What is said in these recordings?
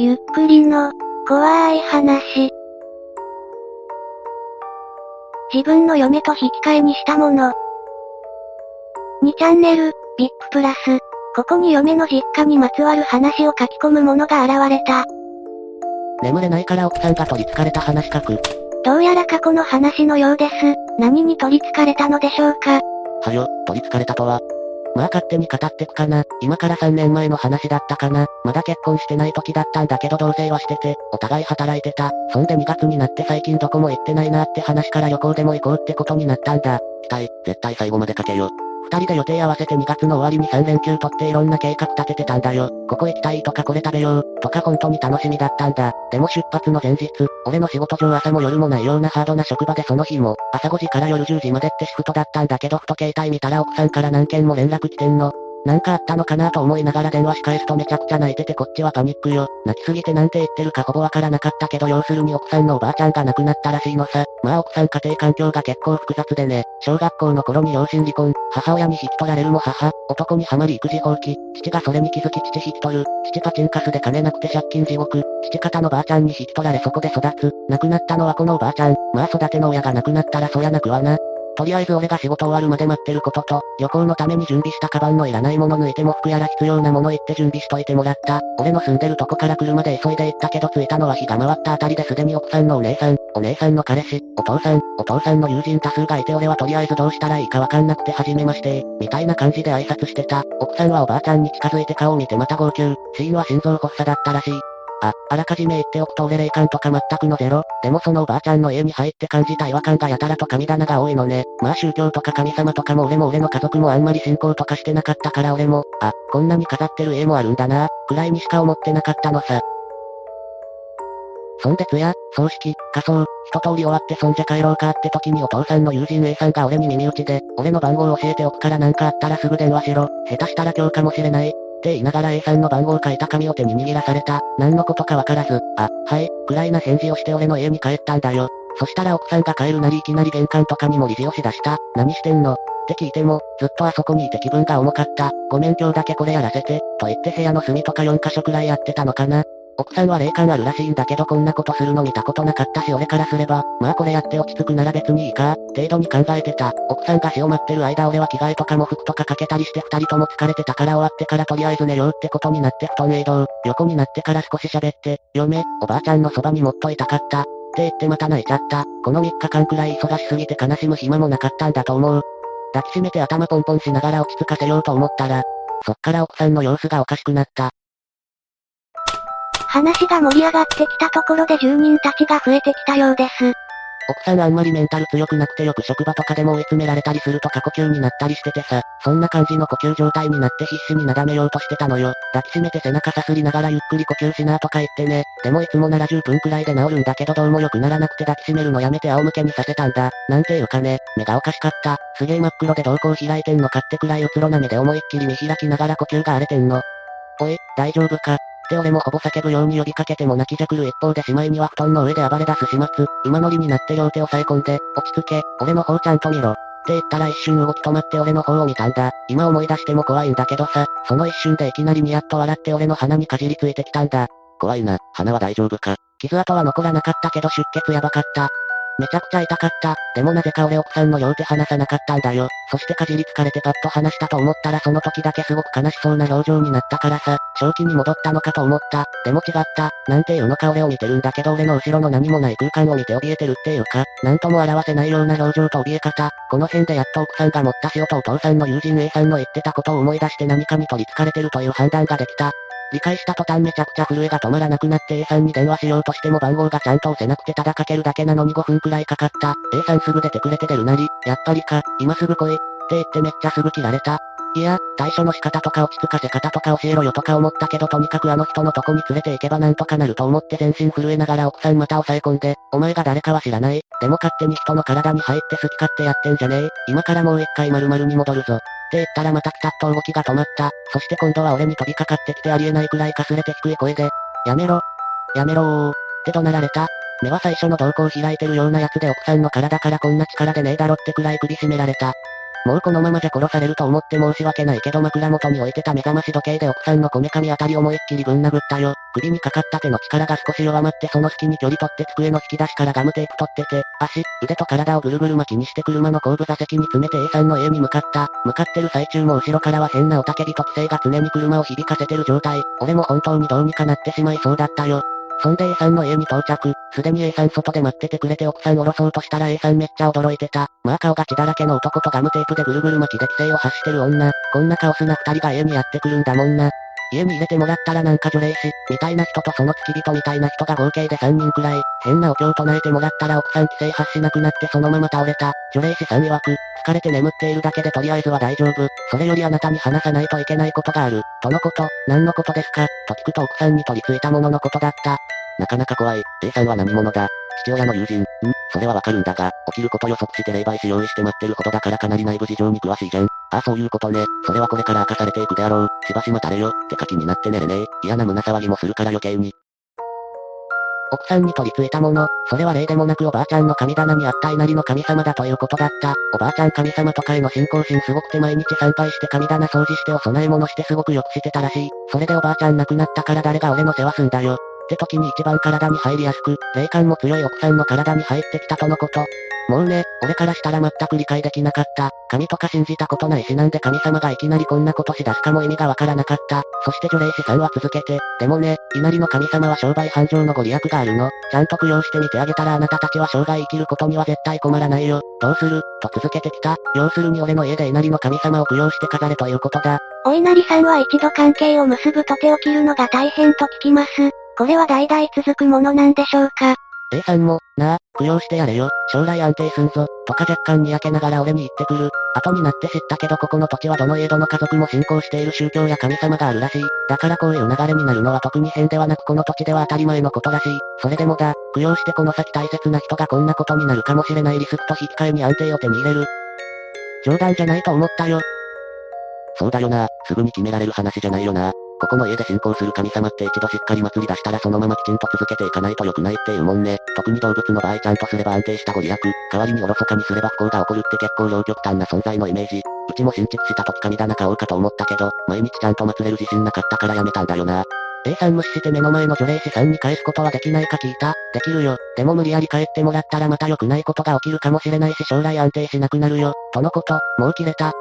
ゆっくりの、怖い話。自分の嫁と引き換えにしたもの。2チャンネル、ビッグプラス。ここに嫁の実家にまつわる話を書き込むものが現れた。眠れないから奥さんが取り憑かれた話書く。どうやら過去の話のようです。何に取り憑かれたのでしょうかはよ、取り憑かれたとは。まあ勝手に語ってくかな。今から3年前の話だったかな。まだ結婚してない時だったんだけど同棲はしてて、お互い働いてた。そんで2月になって最近どこも行ってないなって話から旅行でも行こうってことになったんだ。期待、絶対最後までかけよ。二人で予定合わせて2月の終わりに3連休取っていろんな計画立ててたんだよ。ここ行きたいとかこれ食べよう、とか本当に楽しみだったんだ。でも出発の前日、俺の仕事上朝も夜もないようなハードな職場でその日も、朝5時から夜10時までってシフトだったんだけどふと携帯見たら奥さんから何件も連絡来てんの。なんかあったのかなと思いながら電話し返すとめちゃくちゃ泣いててこっちはパニックよ。泣きすぎてなんて言ってるかほぼわからなかったけど要するに奥さんのおばあちゃんが亡くなったらしいのさ。まあ奥さん家庭環境が結構複雑でね。小学校の頃に両親離婚、母親に引き取られるも母、男にはまり育児放棄、父がそれに気づき父引き取る、父パチンカスで金なくて借金地獄、父方のばあちゃんに引き取られそこで育つ、亡くなったのはこのおばあちゃん、まあ育ての親が亡くなったらそりゃなくはな。とりあえず俺が仕事終わるまで待ってることと、旅行のために準備したカバンのいらないもの抜いても服やら必要なもの言って準備しといてもらった。俺の住んでるとこから車で急いで行ったけど着いたのは日が回ったあたりですでに奥さんのお姉さん、お姉さんの彼氏、お父さん、お父さんの友人多数がいて俺はとりあえずどうしたらいいかわかんなくて初めまして、みたいな感じで挨拶してた。奥さんはおばあちゃんに近づいて顔を見てまた号泣。死因は心臓発作だったらしい。あ、あらかじめ言っておくと俺霊感とか全くのゼロ。でもそのおばあちゃんの家に入って感じた違和感がやたらと神棚が多いのね。まあ宗教とか神様とかも俺も俺の家族もあんまり信仰とかしてなかったから俺も、あ、こんなに飾ってる家もあるんだな、くらいにしか思ってなかったのさ。そんで通夜、葬式、仮装、一通り終わってそんじゃ帰ろうかって時にお父さんの友人 A さんが俺に耳打ちで、俺の番号を教えておくからなんかあったらすぐ電話しろ。下手したら今日かもしれない。って言いながら A さんの番号を書いた紙を手に握らされた。何のことかわからず、あ、はい、くらいな返事をして俺の家に帰ったんだよ。そしたら奥さんが帰るなりいきなり玄関とかにも理事をしだした。何してんの？って聞いても、ずっとあそこにいて気分が重かった。ごめん今日だけこれやらせて、と言って部屋の隅とか4箇所くらいやってたのかな。奥さんは霊感あるらしいんだけどこんなことするの見たことなかったし俺からすれば、まあこれやって落ち着くなら別にいいか、程度に考えてた。奥さんが死を待ってる間俺は着替えとかも服とかかけたりして二人とも疲れてたから終わってからとりあえず寝ようってことになって布団へ移動。横になってから少し喋って、嫁、おばあちゃんのそばにもっといたかった。って言ってまた泣いちゃった。この3日間くらい忙しすぎて悲しむ暇もなかったんだと思う。抱きしめて頭ポンポンしながら落ち着かせようと思ったら、そっから奥さんの様子がおかしくなった。話が盛り上がってきたところで住人たちが増えてきたようです。奥さんあんまりメンタル強くなくてよく職場とかでも追い詰められたりすると過呼吸になったりしててさ、そんな感じの呼吸状態になって必死になだめようとしてたのよ。抱きしめて背中さすりながらゆっくり呼吸しなとか言ってね。でもいつもなら10分くらいで治るんだけどどうも良くならなくて抱きしめるのやめて仰向けにさせたんだ。なんていうかね、目がおかしかった。すげえ真っ黒で瞳孔開いてんのかってくらいうつろな目で思いっきり見開きながら呼吸が荒れてんの。おい、大丈夫か？って俺もほぼ叫ぶように呼びかけても泣きじゃくる一方でしまいには布団の上で暴れ出す始末。馬乗りになって両手を押さえ込んで、落ち着け、俺の方ちゃんと見ろ。って言ったら一瞬動き止まって俺の方を見たんだ。今思い出しても怖いんだけどさ、その一瞬でいきなりニヤッと笑って俺の鼻にかじりついてきたんだ。怖いな、鼻は大丈夫か。傷跡は残らなかったけど出血やばかった。めちゃくちゃ痛かった。でもなぜか俺奥さんの両手離さなかったんだよ。そしてかじりつかれてパッと離したと思ったらその時だけすごく悲しそうな表情になったからさ、正気に戻ったのかと思った。でも違った。なんていうのか俺を見てるんだけど俺の後ろの何もない空間を見て怯えてるっていうか、なんとも表せないような表情と怯え方。この辺でやっと奥さんが持った塩とお父さんの友人 A さんの言ってたことを思い出して何かに取り憑かれてるという判断ができた。理解した途端めちゃくちゃ震えが止まらなくなって A さんに電話しようとしても番号がちゃんと押せなくてただかけるだけなのに5分くらいかかった。A さんすぐ出てくれて出るなり、やっぱりか、今すぐ来い。って言ってめっちゃすぐ切られた。いや、対処の仕方とか落ち着かせ方とか教えろよとか思ったけどとにかくあの人のとこに連れて行けばなんとかなると思って全身震えながら奥さんまた押さえ込んで、お前が誰かは知らない。でも勝手に人の体に入って好き勝手やってんじゃねえ。今からもう一回丸々に戻るぞ。って言ったらまたピタッと動きが止まった。そして今度は俺に飛びかかってきてありえないくらいかすれて低い声で、やめろ。やめろー。って怒鳴られた。目は最初の瞳孔開いてるようなやつで奥さんの体からこんな力でねえだろってくらい首絞められた。もうこのままじゃ殺されると思って申し訳ないけど枕元に置いてた目覚まし時計で奥さんのこめかみあたり思いっきりぶん殴ったよ。首にかかった手の力が少し弱まってその隙に距離取って机の引き出しからガムテープ取ってて、足、腕と体をぐるぐる巻きにして車の後部座席に詰めて A さんの家に向かった。向かってる最中も後ろからは変なおたけびと規制が常に車を響かせてる状態。俺も本当にどうにかなってしまいそうだったよ。そんで A さんの家に到着。すでに A さん外で待っててくれて奥さん降ろそうとしたら A さんめっちゃ驚いてた。まあ顔が血だらけの男とガムテープでぐるぐる巻きで規制を発してる女。こんなカオスな二人が家にやってくるんだもんな。家に入れてもらったらなんか除霊師、みたいな人とその付き人みたいな人が合計で3人くらい、変なお経を唱えてもらったら奥さん規制発しなくなってそのまま倒れた。除霊師さん曰く、疲れて眠っているだけでとりあえずは大丈夫。それよりあなたに話さないといけないことがある。とのこと、何のことですか？と聞くと奥さんに取り付いたもののことだった。なかなか怖い。A さんは何者だ？父親の友人。んそれはわかるんだが、起きること予測して霊媒師用意して待ってるほどだからかなり内部事情に詳しいじゃん。ああそういうことね。それはこれから明かされていくであろう。しばし待たれよ。って書きになって寝れねえ。嫌な胸騒ぎもするから余計に。奥さんに取り付いたもの、それは例でもなくおばあちゃんの神棚にあった稲荷の神様だということだった。おばあちゃん神様とかへの信仰心すごくて毎日参拝して神棚掃除してお供え物してすごくよくしてたらしい。それでおばあちゃん亡くなったから誰が俺の世話すんだよ。って時に一番体に入りやすく、霊感も強い奥さんの体に入ってきたとのこと。もうね、俺からしたら全く理解できなかった。神とか信じたことないしなんで神様がいきなりこんなことし出すかも意味がわからなかった。そして除霊師さんは続けて、でもね、稲荷の神様は商売繁盛のご利益があるの。ちゃんと供養してみてあげたらあなたたちは生涯生きることには絶対困らないよ。どうする？と続けてきた。要するに俺の家で稲荷の神様を供養して飾れということだ。お稲荷さんは一度関係を結ぶと手を切るのが大変と聞きます。これは代々続くものなんでしょうか？A さんも、なあ、供養してやれよ、将来安定すんぞ、とか若干にやけながら俺に言ってくる。後になって知ったけどここの土地はどの家どの家族も信仰している宗教や神様があるらしい。だからこういう流れになるのは特に変ではなくこの土地では当たり前のことらしい。それでもだ、供養してこの先大切な人がこんなことになるかもしれないリスクと引き換えに安定を手に入れる。冗談じゃないと思ったよ。そうだよな、すぐに決められる話じゃないよな。ここの家で信仰する神様って一度しっかり祭り出したらそのままきちんと続けていかないと良くないっていうもんね。特に動物の場合ちゃんとすれば安定したご利益、代わりにおろそかにすれば不幸が起こるって結構両極端な存在のイメージ。うちも新築した時神棚買おうかと思ったけど、毎日ちゃんと祭れる自信なかったからやめたんだよな。A さん無視して目の前の除霊師さんに返すことはできないか聞いた。できるよ。でも無理やり帰ってもらったらまた良くないことが起きるかもしれないし将来安定しなくなるよ。とのこと、もう切れた。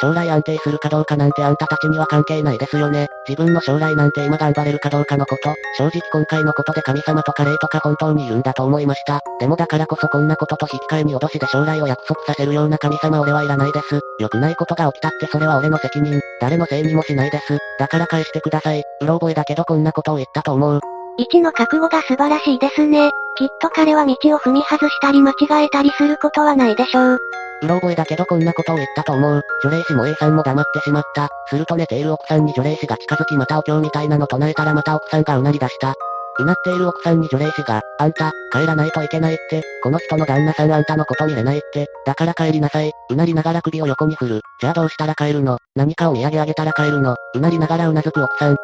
将来安定するかどうかなんてあんたたちには関係ないですよね。自分の将来なんて今頑張れるかどうかのこと。正直今回のことで神様とか霊とか本当にいるんだと思いました。でもだからこそこんなことと引き換えに脅しで将来を約束させるような神様俺はいらないです。良くないことが起きたってそれは俺の責任。誰のせいにもしないです。だから返してください。うろ覚えだけどこんなことを言ったと思う。一の覚悟が素晴らしいですね。きっと彼は道を踏み外したり間違えたりすることはないでしょう。うろ覚えだけどこんなことを言ったと思う。除霊師も A さんも黙ってしまった。すると寝ている奥さんに除霊師が近づきまたお経みたいなの唱えたらまた奥さんがうなり出した。うなっている奥さんに除霊師が、あんた、帰らないといけないって、この人の旦那さんあんたのこと見れないって、だから帰りなさい。うなりながら首を横に振る。じゃあどうしたら帰るの？何かお土産あげたら帰るの？うなりながらうなずく奥さん。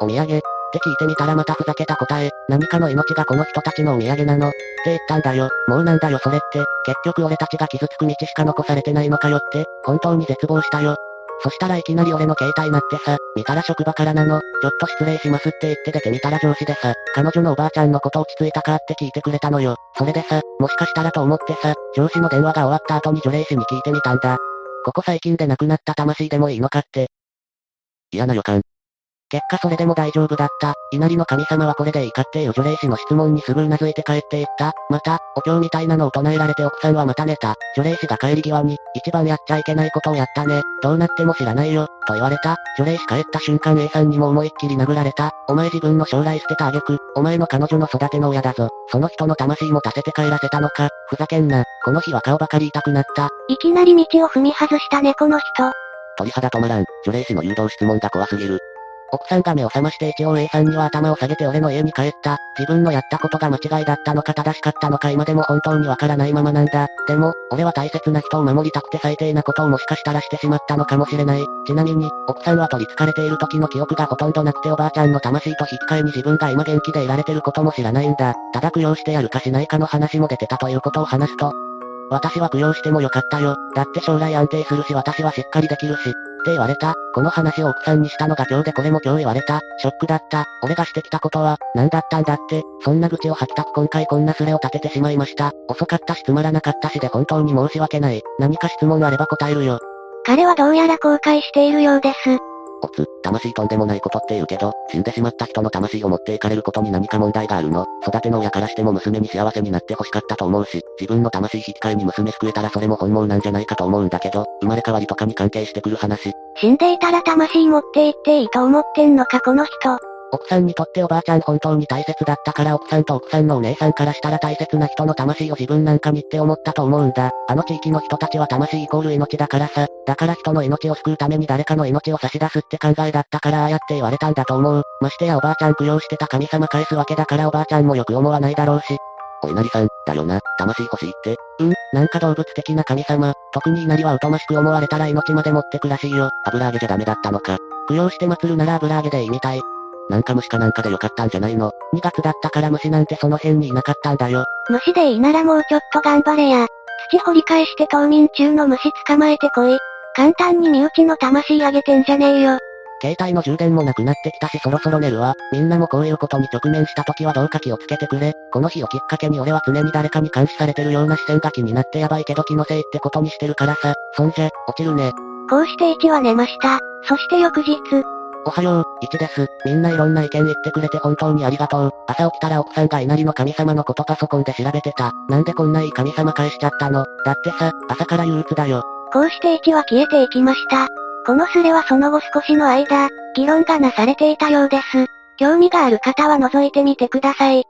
お土産って聞いてみたらまたふざけた答え、何かの命がこの人たちのお土産なの。って言ったんだよ。もうなんだよそれって。結局俺たちが傷つく道しか残されてないのかよって、本当に絶望したよ。そしたらいきなり俺の携帯鳴ってさ、見たら職場からなの、ちょっと失礼しますって言って出てみたら上司でさ、彼女のおばあちゃんのこと落ち着いたかって聞いてくれたのよ。それでさ、もしかしたらと思ってさ、上司の電話が終わった後に除霊師に聞いてみたんだ。ここ最近で亡くなった魂でもいいのかって。嫌な予感。結果それでも大丈夫だった。稲荷の神様はこれでいいかっていう除霊師の質問にすぐ頷いて帰っていった。また、お経みたいなのを唱えられて奥さんはまた寝た。除霊師が帰り際に、一番やっちゃいけないことをやったね。どうなっても知らないよ、と言われた。除霊師帰った瞬間 A さんにも思いっきり殴られた。お前自分の将来捨てた挙句、お前の彼女の育ての親だぞ。その人の魂も足せて帰らせたのか。ふざけんな。この日は顔ばかり痛くなった。いきなり道を踏み外したねこの人。鳥肌止まらん。除霊師の誘導質問が怖すぎる。奥さんが目を覚まして一応 A さんには頭を下げて俺の家に帰った。自分のやったことが間違いだったのか正しかったのか今でも本当にわからないままなんだ。でも、俺は大切な人を守りたくて最低なことをもしかしたらしてしまったのかもしれない。ちなみに、奥さんは取り憑かれている時の記憶がほとんどなくておばあちゃんの魂と引き換えに自分が今元気でいられてることも知らないんだ。ただ供養してやるかしないかの話も出てたということを話すと、私は供養してもよかったよ。だって将来安定するし私はしっかりできるし。言われた。この話を奥さんにしたのが今日でこれも今日言われた。ショックだった。俺がしてきたことは、何だったんだって。そんな愚痴を吐きたく今回こんなスレを立ててしまいました。遅かったしつまらなかったしで本当に申し訳ない。何か質問あれば答えるよ。彼はどうやら後悔しているようです。おつ、魂とんでもないことって言うけど、死んでしまった人の魂を持っていかれることに何か問題があるの育ての親からしても娘に幸せになって欲しかったと思うし、自分の魂引き換えに娘救えたらそれも本望なんじゃないかと思うんだけど、生まれ変わりとかに関係してくる話。死んでいたら魂持って行っていいと思ってんのかこの人。奥さんにとっておばあちゃん本当に大切だったから奥さんと奥さんのお姉さんからしたら大切な人の魂を自分なんかにって思ったと思うんだ。あの地域の人たちは魂イコール命だからさ。だから人の命を救うために誰かの命を差し出すって考えだったからああやって言われたんだと思う。ましてやおばあちゃん供養してた神様返すわけだからおばあちゃんもよく思わないだろうし。お稲荷さん、だよな、魂欲しいって。うん、なんか動物的な神様、特に稲荷はおとましく思われたら命まで持ってくらしいよ。油揚げじゃダメだったのか。供養して祀るなら油揚げでいいみたい。なんか虫かなんかでよかったんじゃないの ?2 月だったから虫なんてその辺にいなかったんだよ。虫でいいならもうちょっと頑張れや。土掘り返して冬眠中の虫捕まえてこい。簡単に身内の魂あげてんじゃねえよ。携帯の充電もなくなってきたしそろそろ寝るわ。みんなもこういうことに直面した時はどうか気をつけてくれ。この日をきっかけに俺は常に誰かに監視されてるような視線が気になってやばいけど気のせいってことにしてるからさ。そんじゃ、落ちるね。こうして1は寝ました。そして翌日、おはよう、1です。みんないろんな意見言ってくれて本当にありがとう。朝起きたら奥さんが稲荷の神様のことパソコンで調べてた。なんでこんないい神様返しちゃったの？だってさ、朝から憂鬱だよ。こうして1は消えていきました。このスレはその後少しの間、議論がなされていたようです。興味がある方は覗いてみてください。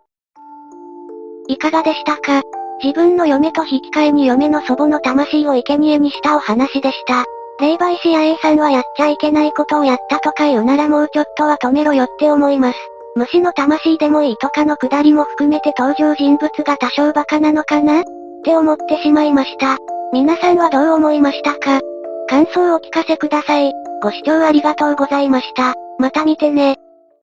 いかがでしたか？自分の嫁と引き換えに嫁の祖母の魂を生贄にしたお話でした。霊媒師や A さんはやっちゃいけないことをやったとか言うならもうちょっとは止めろよって思います。虫の魂でもいいとかのくだりも含めて登場人物が多少バカなのかな？って思ってしまいました。皆さんはどう思いましたか？感想をお聞かせください。ご視聴ありがとうございました。また見てね。